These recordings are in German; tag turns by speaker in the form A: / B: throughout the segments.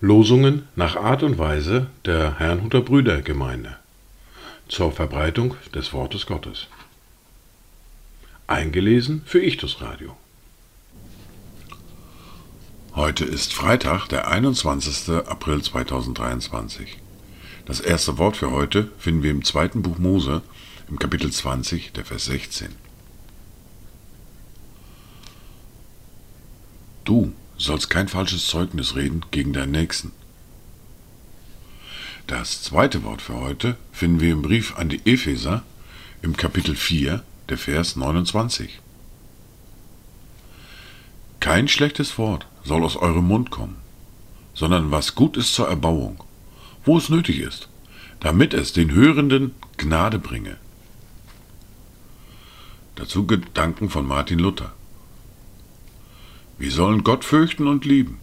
A: Losungen nach Art und Weise der Herrnhuter Brüdergemeinde zur Verbreitung des Wortes Gottes. Eingelesen für Ichtus Radio.
B: Heute ist Freitag, der 21. April 2023. Das erste Wort für heute finden wir im zweiten Buch Mose, im Kapitel 20, der Vers 16. Du sollst kein falsches Zeugnis reden gegen deinen Nächsten. Das zweite Wort für heute finden wir im Brief an die Epheser im Kapitel 4, der Vers 29. Kein schlechtes Wort soll aus eurem Mund kommen, sondern was gut ist zur Erbauung, wo es nötig ist, damit es den Hörenden Gnade bringe. Dazu Gedanken von Martin Luther. Wir sollen Gott fürchten und lieben,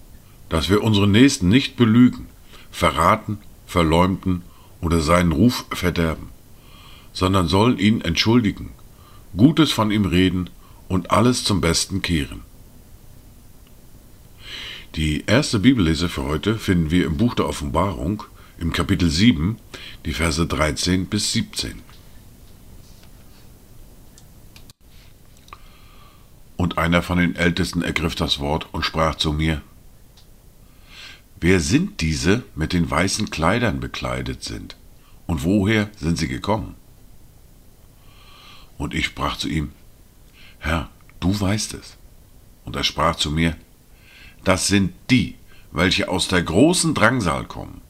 B: dass wir unseren Nächsten nicht belügen, verraten, verleumden oder seinen Ruf verderben, sondern sollen ihn entschuldigen, Gutes von ihm reden und alles zum Besten kehren. Die erste Bibellese für heute finden wir im Buch der Offenbarung im Kapitel 7, die Verse 13 bis 17. Und einer von den Ältesten ergriff das Wort und sprach zu mir, Wer sind diese mit den weißen Kleidern bekleidet sind, und woher sind sie gekommen? Und ich sprach zu ihm, Herr, du weißt es. Und er sprach zu mir, das sind die, welche aus der großen Drangsal kommen.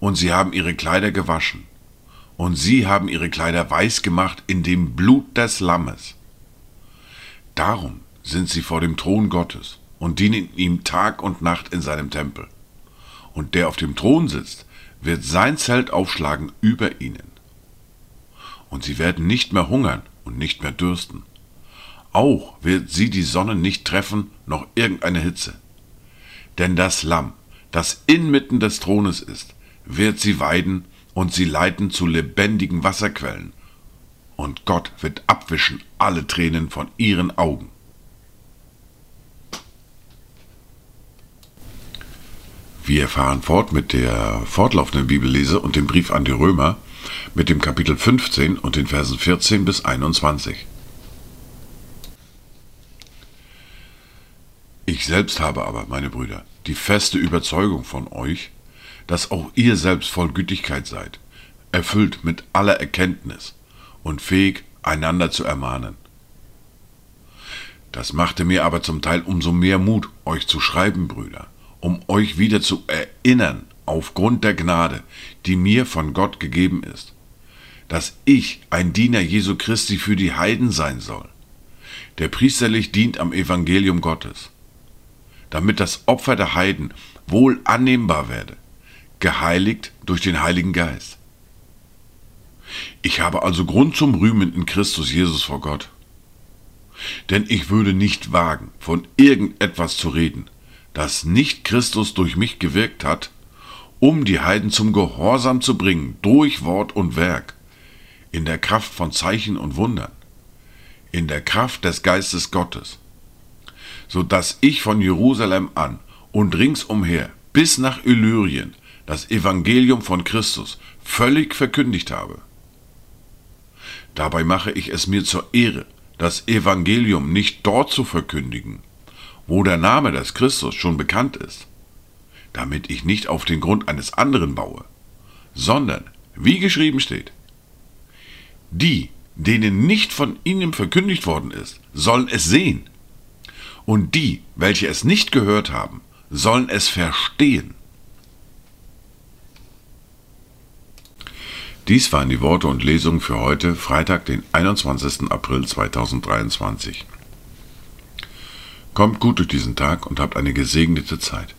B: Und sie haben ihre Kleider gewaschen, und sie haben ihre Kleider weiß gemacht in dem Blut des Lammes. Darum sind sie vor dem Thron Gottes und dienen ihm Tag und Nacht in seinem Tempel. Und der auf dem Thron sitzt, wird sein Zelt aufschlagen über ihnen. Und sie werden nicht mehr hungern und nicht mehr dürsten. Auch wird sie die Sonne nicht treffen, noch irgendeine Hitze. Denn das Lamm, das inmitten des Thrones ist, wird sie weiden und sie leiten zu lebendigen Wasserquellen, und Gott wird abwischen alle Tränen von ihren Augen. Wir fahren fort mit der fortlaufenden Bibellese und dem Brief an die Römer mit dem Kapitel 15 und den Versen 14 bis 21. Ich selbst habe aber, meine Brüder, die feste Überzeugung von euch, dass auch ihr selbst voll Gütigkeit seid, erfüllt mit aller Erkenntnis, und fähig, einander zu ermahnen. Das machte mir aber zum Teil umso mehr Mut, euch zu schreiben, Brüder, um euch wieder zu erinnern, aufgrund der Gnade, die mir von Gott gegeben ist, dass ich ein Diener Jesu Christi für die Heiden sein soll, der priesterlich dient am Evangelium Gottes, damit das Opfer der Heiden wohl annehmbar werde, geheiligt durch den Heiligen Geist. Ich habe also Grund zum Rühmen in Christus Jesus vor Gott. Denn ich würde nicht wagen, von irgendetwas zu reden, das nicht Christus durch mich gewirkt hat, um die Heiden zum Gehorsam zu bringen, durch Wort und Werk, in der Kraft von Zeichen und Wundern, in der Kraft des Geistes Gottes, so dass ich von Jerusalem an und ringsumher bis nach Illyrien das Evangelium von Christus völlig verkündigt habe. Dabei mache ich es mir zur Ehre, das Evangelium nicht dort zu verkündigen, wo der Name des Christus schon bekannt ist, damit ich nicht auf den Grund eines anderen baue, sondern, wie geschrieben steht, die, denen nicht von ihnen verkündigt worden ist, sollen es sehen, und die, welche es nicht gehört haben, sollen es verstehen. Dies waren die Worte und Lesungen für heute, Freitag, den 21. April 2023. Kommt gut durch diesen Tag und habt eine gesegnete Zeit.